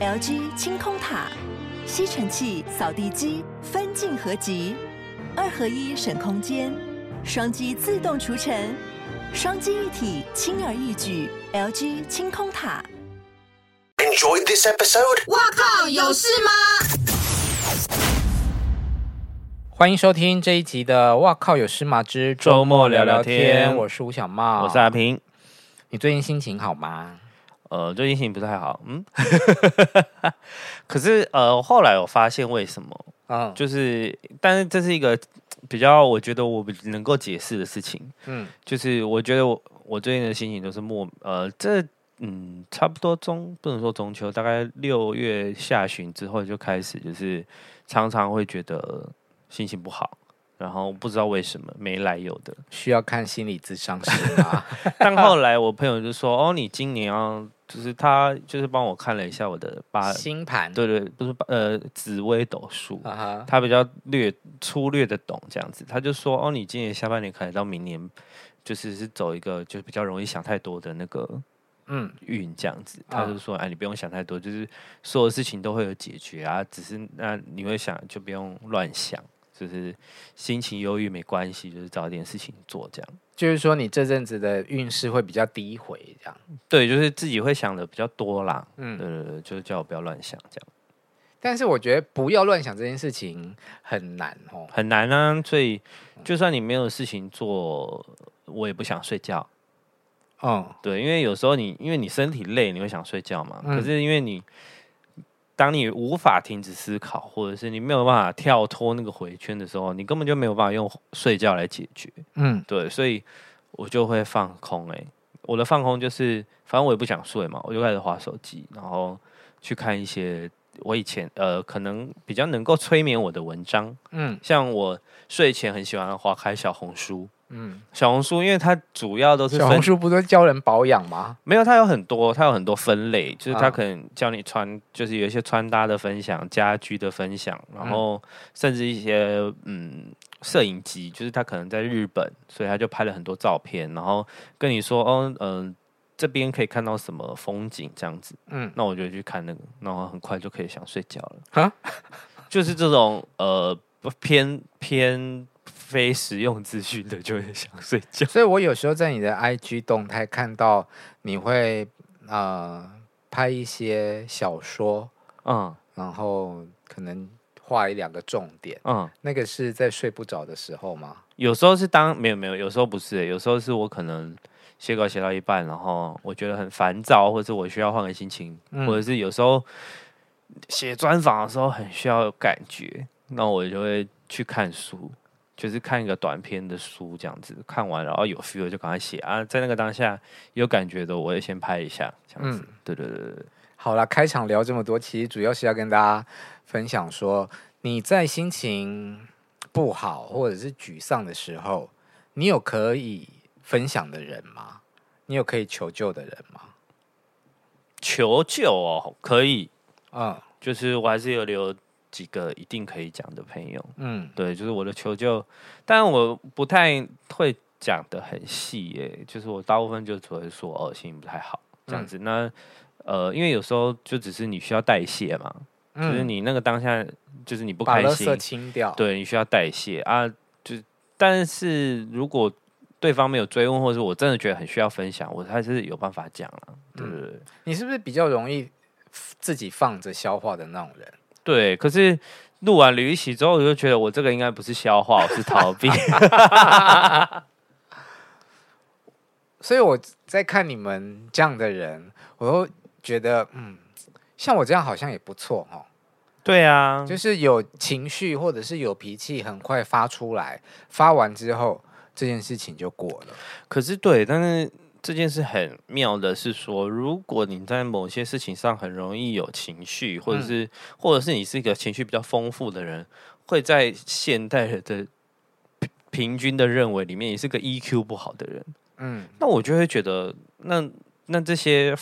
LG 清空塔，吸尘器、扫地机分镜合集，二合一省空间，双击自动除尘，双击一体轻而易举。LG 清空塔。Enjoy this episode。哇靠，有事吗？欢迎收听这一集的《哇靠有事吗之周末聊聊天》，我是吴小茂，我是阿平。你最近心情好吗？呃，最近心情不太好，嗯。可是呃，后来我发现为什么？啊，就是，但是这是一个比较，我觉得我能够解释的事情。嗯，就是我觉得我我最近的心情都是莫呃，这嗯，差不多中不能说中秋，大概六月下旬之后就开始，就是常常会觉得。心情不好，然后不知道为什么没来由的，需要看心理咨商师吗？但后来我朋友就说：“哦，你今年要就是他就是帮我看了一下我的八星盘，对对，不是呃紫微斗数，uh huh. 他比较略粗略的懂这样子。他就说：哦，你今年下半年可能到明年就是是走一个就是比较容易想太多的那个嗯运这样子。他就说：哎，你不用想太多，就是所有事情都会有解决啊，只是那你会想就不用乱想。”就是心情忧郁没关系，就是找点事情做，这样。就是说，你这阵子的运势会比较低回，这样。对，就是自己会想的比较多啦。嗯，对对对，就是叫我不要乱想，这样。但是我觉得不要乱想这件事情很难哦，很难啊。所以，就算你没有事情做，我也不想睡觉。嗯，对，因为有时候你因为你身体累，你会想睡觉嘛。嗯，可是因为你。当你无法停止思考，或者是你没有办法跳脱那个回圈的时候，你根本就没有办法用睡觉来解决。嗯，对，所以我就会放空。哎，我的放空就是，反正我也不想睡嘛，我就开始滑手机，然后去看一些我以前呃可能比较能够催眠我的文章。嗯，像我睡前很喜欢滑开小红书。嗯，小红书，因为它主要都是小红书，不都教人保养吗？没有，它有很多，它有很多分类，就是它可能教你穿，就是有一些穿搭的分享、家居的分享，然后甚至一些嗯摄影机，就是他可能在日本，所以他就拍了很多照片，然后跟你说，哦，嗯、呃，这边可以看到什么风景这样子。嗯，那我就去看那个，然后很快就可以想睡觉了。哈，就是这种呃偏偏。非实用资讯的就会想睡觉，所以我有时候在你的 IG 动态看到你会呃拍一些小说，嗯，然后可能画一两个重点，嗯，那个是在睡不着的时候吗？有时候是当没有没有，有时候不是，有时候是我可能写稿写到一半，然后我觉得很烦躁，或者是我需要换个心情，嗯、或者是有时候写专访的时候很需要有感觉，那我就会去看书。就是看一个短篇的书这样子，看完然后有 feel 就赶快写啊，在那个当下有感觉的，我也先拍一下这样子。嗯，对对对对。好了，开场聊这么多，其实主要是要跟大家分享说，你在心情不好或者是沮丧的时候，你有可以分享的人吗？你有可以求救的人吗？求救哦，可以。嗯，就是我还是有留。几个一定可以讲的朋友，嗯，对，就是我的求救，但我不太会讲的很细耶，就是我大部分就只会说哦，心情不太好这样子。嗯、那呃，因为有时候就只是你需要代谢嘛，嗯、就是你那个当下就是你不开心，清掉，对，你需要代谢啊。就但是如果对方没有追问，或者是我真的觉得很需要分享，我还是有办法讲了。对不对？嗯、你是不是比较容易自己放着消化的那种人？对，可是录完旅一起之后，我就觉得我这个应该不是消化，我是逃避。所以我在看你们这样的人，我都觉得，嗯，像我这样好像也不错哦。对啊，就是有情绪或者是有脾气，很快发出来，发完之后这件事情就过了。可是对，但是。这件事很妙的是说，如果你在某些事情上很容易有情绪，或者是，嗯、或者是你是一个情绪比较丰富的人，会在现代人的平均的认为里面，也是个 EQ 不好的人。嗯，那我就会觉得，那那这些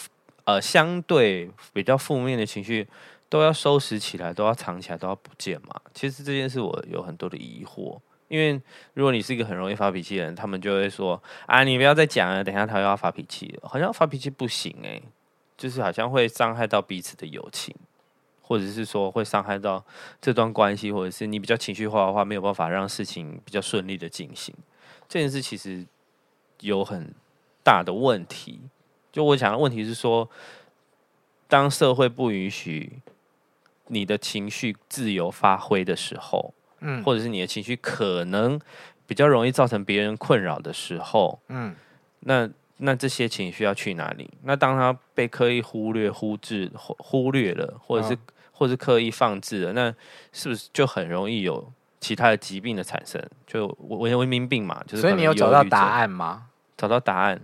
呃相对比较负面的情绪，都要收拾起来，都要藏起来，都要不见嘛？其实这件事我有很多的疑惑。因为如果你是一个很容易发脾气的人，他们就会说：“啊，你不要再讲了，等下他又要发脾气了。”好像发脾气不行哎，就是好像会伤害到彼此的友情。或者是说会伤害到这段关系，或者是你比较情绪化的话，没有办法让事情比较顺利的进行。这件事其实有很大的问题。就我想的问题是说，当社会不允许你的情绪自由发挥的时候，嗯，或者是你的情绪可能比较容易造成别人困扰的时候，嗯，那那这些情绪要去哪里？那当他被刻意忽略、忽置、忽略了，或者是、哦、或是刻意放置了，那是不是就很容易有其他的疾病的产生？就文文明病嘛，就是。所以你有找到答案吗？找到答案，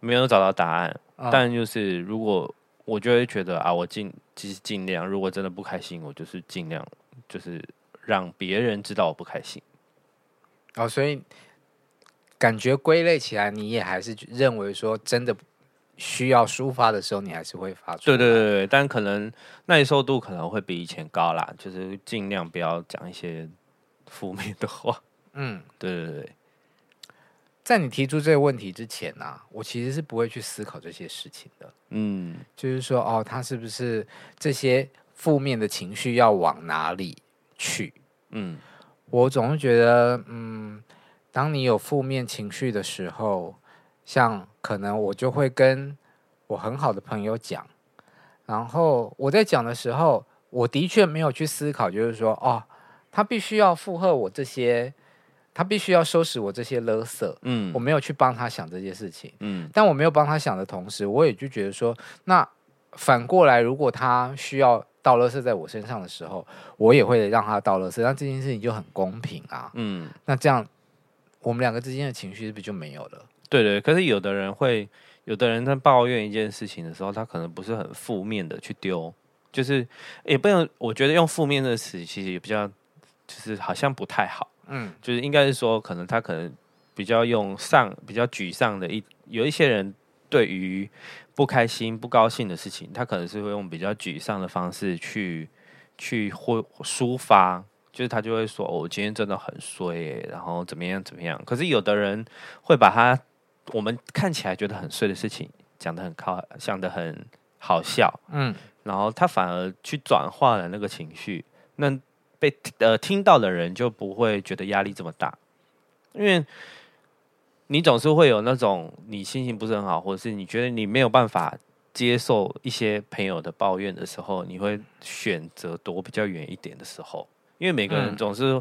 没有找到答案，哦、但就是如果。我就会觉得啊，我尽其实尽量，如果真的不开心，我就是尽量，就是让别人知道我不开心。哦，所以感觉归类起来，你也还是认为说，真的需要抒发的时候，你还是会发出来。对对对对，但可能耐受度可能会比以前高啦，就是尽量不要讲一些负面的话。嗯，对对对。在你提出这个问题之前呢、啊，我其实是不会去思考这些事情的。嗯，就是说，哦，他是不是这些负面的情绪要往哪里去？嗯，我总是觉得，嗯，当你有负面情绪的时候，像可能我就会跟我很好的朋友讲，然后我在讲的时候，我的确没有去思考，就是说，哦，他必须要附和我这些。他必须要收拾我这些垃圾，嗯，我没有去帮他想这些事情，嗯，但我没有帮他想的同时，我也就觉得说，那反过来，如果他需要倒垃圾在我身上的时候，我也会让他倒垃圾，那这件事情就很公平啊，嗯，那这样我们两个之间的情绪是不是就没有了？对对，可是有的人会，有的人在抱怨一件事情的时候，他可能不是很负面的去丢，就是也不能，我觉得用负面的词其实也比较，就是好像不太好。嗯，就是应该是说，可能他可能比较用丧、比较沮丧的一，有一些人对于不开心、不高兴的事情，他可能是会用比较沮丧的方式去去或抒发，就是他就会说：“哦，我今天真的很衰欸，然后怎么样怎么样。”可是有的人会把他我们看起来觉得很衰的事情讲得很靠，想得很好笑，嗯，然后他反而去转化了那个情绪，那。被呃听到的人就不会觉得压力这么大，因为你总是会有那种你心情不是很好，或者是你觉得你没有办法接受一些朋友的抱怨的时候，你会选择躲比较远一点的时候，因为每个人总是、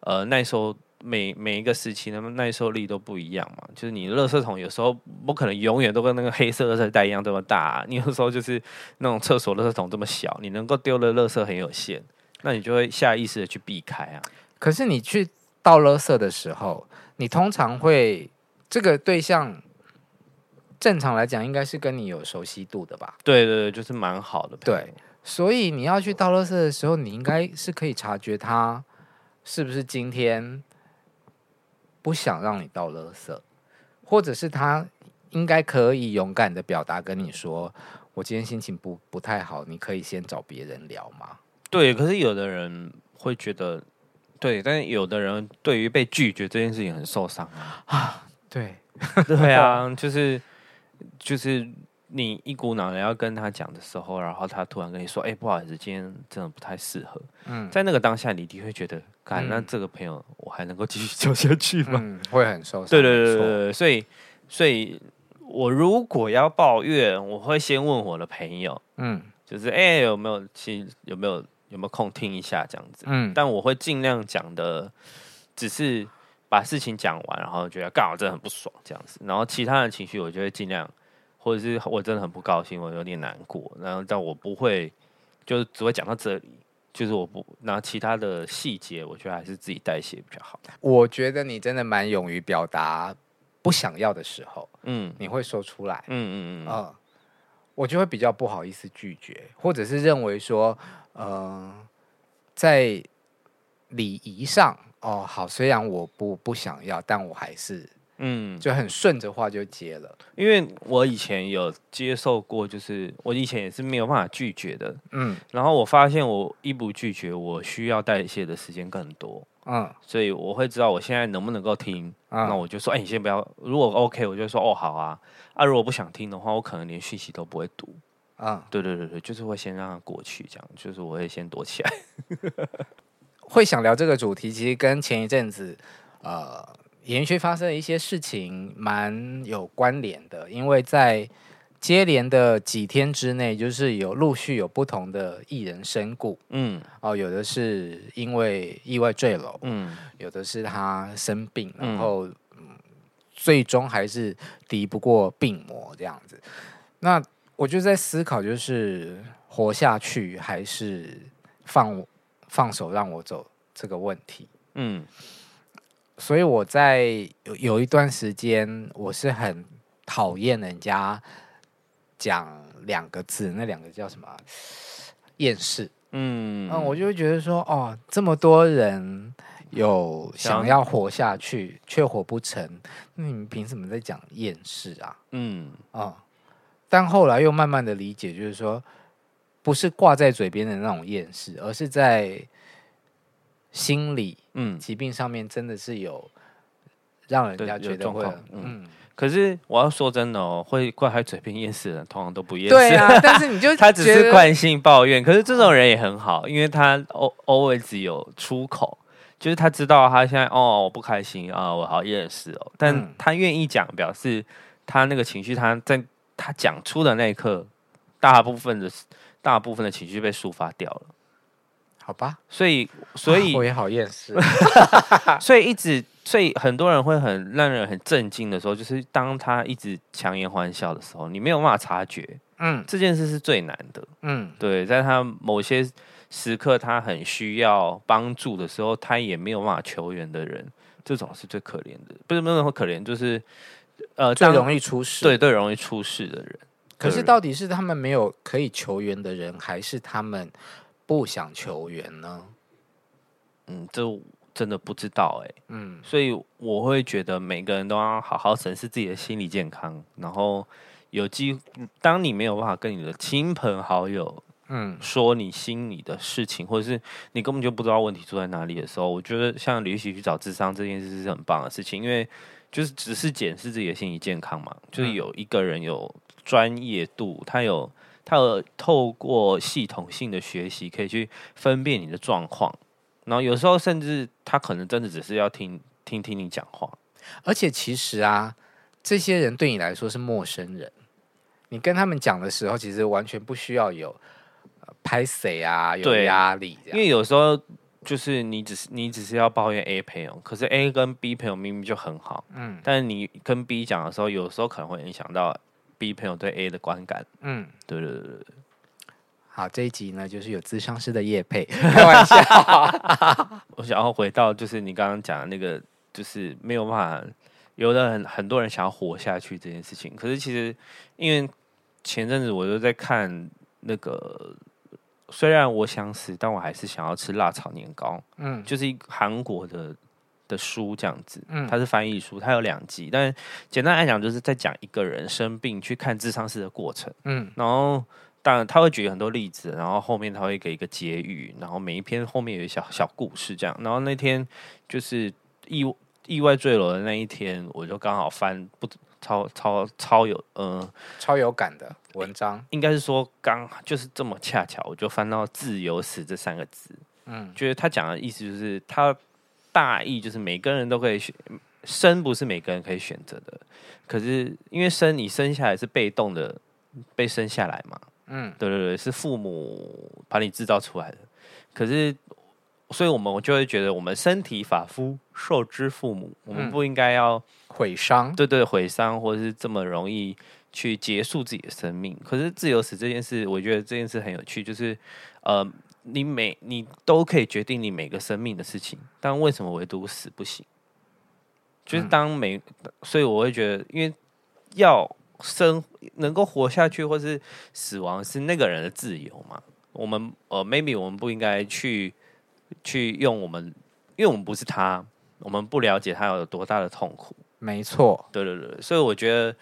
嗯、呃耐受每每一个时期的耐受力都不一样嘛，就是你垃圾桶有时候不可能永远都跟那个黑色垃圾袋一样这么大，啊，你有时候就是那种厕所垃圾桶这么小，你能够丢的垃圾很有限。那你就会下意识的去避开啊。可是你去倒垃圾的时候，你通常会这个对象，正常来讲应该是跟你有熟悉度的吧？对对对，就是蛮好的。对，所以你要去倒垃圾的时候，你应该是可以察觉他是不是今天不想让你倒垃圾，或者是他应该可以勇敢的表达跟你说：“我今天心情不不太好，你可以先找别人聊吗？”对，可是有的人会觉得，对，但是有的人对于被拒绝这件事情很受伤啊。啊，对，对啊，就是就是你一股脑的要跟他讲的时候，然后他突然跟你说：“哎，不好意思，今天真的不太适合。”嗯，在那个当下，你就会觉得，干、嗯，那这个朋友我还能够继续交下去吗？嗯、会很受伤。对对对对对，所以所以，我如果要抱怨，我会先问我的朋友，嗯，就是哎，有没有其实有没有。有没有空听一下这样子？嗯，但我会尽量讲的，只是把事情讲完，然后觉得刚好真的很不爽这样子。然后其他的情绪，我就会尽量，或者是我真的很不高兴，我有点难过，然后但我不会，就是只会讲到这里，就是我不，然后其他的细节，我觉得还是自己代谢比较好。我觉得你真的蛮勇于表达不想要的时候，嗯，你会说出来，嗯嗯嗯，嗯，我就会比较不好意思拒绝，或者是认为说。呃，在礼仪上，哦，好，虽然我不不想要，但我还是，嗯，就很顺着话就接了。因为我以前有接受过，就是我以前也是没有办法拒绝的，嗯，然后我发现我一不拒绝，我需要代谢的时间更多，嗯，所以我会知道我现在能不能够听，嗯，那我就说，哎，你先不要，如果 OK，我就说，哦，好啊，啊，如果不想听的话，我可能连讯息都不会读。啊，对对对对，就是会先让它过去，这样，就是我会先躲起来。会想聊这个主题，其实跟前一阵子呃演艺圈发生的一些事情蛮有关联的，因为在接连的几天之内，就是有陆续有不同的艺人身故，嗯，哦，有的是因为意外坠楼，嗯，有的是他生病，然后、嗯、最终还是敌不过病魔这样子，那。我就在思考，就是活下去还是放放手让我走这个问题。嗯，所以我在有有一段时间，我是很讨厌人家讲两个字，那两个叫什么？厌世。嗯嗯，我就会觉得说，哦，这么多人有想要活下去却活不成，那你们凭什么在讲厌世啊？嗯啊。但后来又慢慢的理解，就是说，不是挂在嘴边的那种厌世，而是在心理嗯疾病上面，真的是有让人家觉得会嗯。嗯，可是我要说真的哦，会挂在嘴边厌世的人，通常都不厌世。对啊，但是你就他只是惯性抱怨，可是这种人也很好，因为他 always 有出口，就是他知道他现在哦我不开心啊，我好厌世哦，但他愿意讲，表示他那个情绪他在。他讲出的那一刻，大部分的大部分的情绪被抒发掉了，好吧？所以，所以、啊、我也好厌世，所以一直，所以很多人会很让人很震惊的时候，就是当他一直强颜欢笑的时候，你没有办法察觉，嗯，这件事是最难的，嗯，对，在他某些时刻他很需要帮助的时候，他也没有办法求援的人，这种是最可怜的，不是没有那么可怜，就是。呃，最容易出事，对，最容易出事的人。可是，到底是他们没有可以求援的人，还是他们不想求援呢？嗯，这真的不知道哎。嗯，所以我会觉得每个人都要好好审视自己的心理健康。然后有机，当你没有办法跟你的亲朋好友，嗯，说你心里的事情，或者是你根本就不知道问题出在哪里的时候，我觉得像旅行去找智商这件事是很棒的事情，因为。就是只是检视自己的心理健康嘛，就是有一个人有专业度，他有他有透过系统性的学习，可以去分辨你的状况，然后有时候甚至他可能真的只是要听听听你讲话，而且其实啊，这些人对你来说是陌生人，你跟他们讲的时候，其实完全不需要有拍谁啊，有压力，因为有时候。就是你只是你只是要抱怨 A 朋友，可是 A 跟 B 朋友明明就很好，嗯，但是你跟 B 讲的时候，有时候可能会影响到 B 朋友对 A 的观感，嗯，对对对对。好，这一集呢，就是有咨商师的叶配，开玩笑。我想要回到就是你刚刚讲的那个，就是没有办法，有的很很多人想要活下去这件事情，可是其实因为前阵子我就在看那个。虽然我想死，但我还是想要吃辣炒年糕。嗯，就是一韩国的的书这样子。嗯，它是翻译书，它有两集。但简单来讲，就是在讲一个人生病去看智商师的过程。嗯，然后当然他会举很多例子，然后后面他会给一个结语，然后每一篇后面有一小小故事这样。然后那天就是意意外坠楼的那一天，我就刚好翻不。超超超有嗯，超有感的文章，应该是说刚就是这么恰巧，我就翻到“自由死”这三个字。嗯，觉得他讲的意思就是，他大意就是每个人都可以选生，不是每个人可以选择的。可是因为生你生下来是被动的，被生下来嘛。嗯，对对对，是父母把你制造出来的。可是，所以我们我就会觉得，我们身体发肤受之父母，我们不应该要。毁伤，对对，毁伤，或者是这么容易去结束自己的生命。可是自由死这件事，我觉得这件事很有趣，就是呃，你每你都可以决定你每个生命的事情，但为什么唯独死不行？就是当每，嗯、所以我会觉得，因为要生能够活下去，或是死亡是那个人的自由嘛。我们呃，maybe 我们不应该去去用我们，因为我们不是他，我们不了解他有多大的痛苦。没错，对对对，所以我觉得，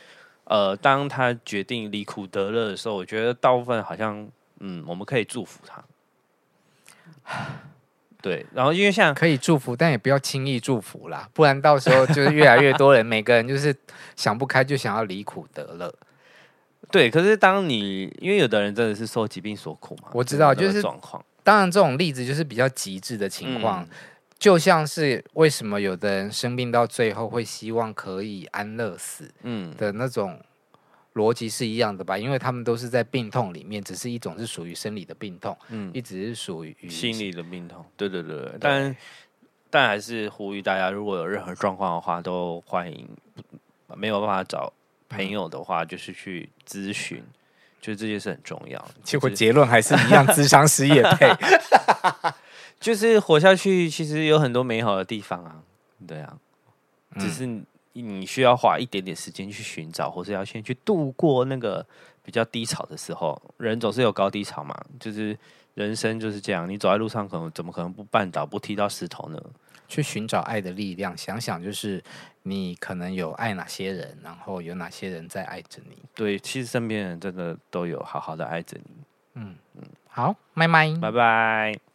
呃，当他决定离苦得乐的时候，我觉得大部分好像，嗯，我们可以祝福他。对，然后因为像可以祝福，但也不要轻易祝福啦，不然到时候就是越来越多人，每个人就是想不开就想要离苦得乐。对，可是当你因为有的人真的是受疾病所苦嘛，我知道，就是状况。当然，这种例子就是比较极致的情况，嗯、就像是为什么有的人生病到最后会希望可以安乐死，嗯的那种逻辑是一样的吧？因为他们都是在病痛里面，只是一种是属于生理的病痛，嗯，一直是属于心理的病痛。对对对，对但但还是呼吁大家，如果有任何状况的话，都欢迎。没有办法找朋友的话，就是去咨询，就这件事很重要。结果结论还是一样，智商失业配，就是活下去，其实有很多美好的地方啊。对啊，只是你需要花一点点时间去寻找，或是要先去度过那个比较低潮的时候。人总是有高低潮嘛，就是人生就是这样。你走在路上，可能怎么可能不绊倒、不踢到石头呢？去寻找爱的力量，想想就是你可能有爱哪些人，然后有哪些人在爱着你。对，其实身边人真的都有好好的爱着你。嗯嗯，好，拜拜，拜拜。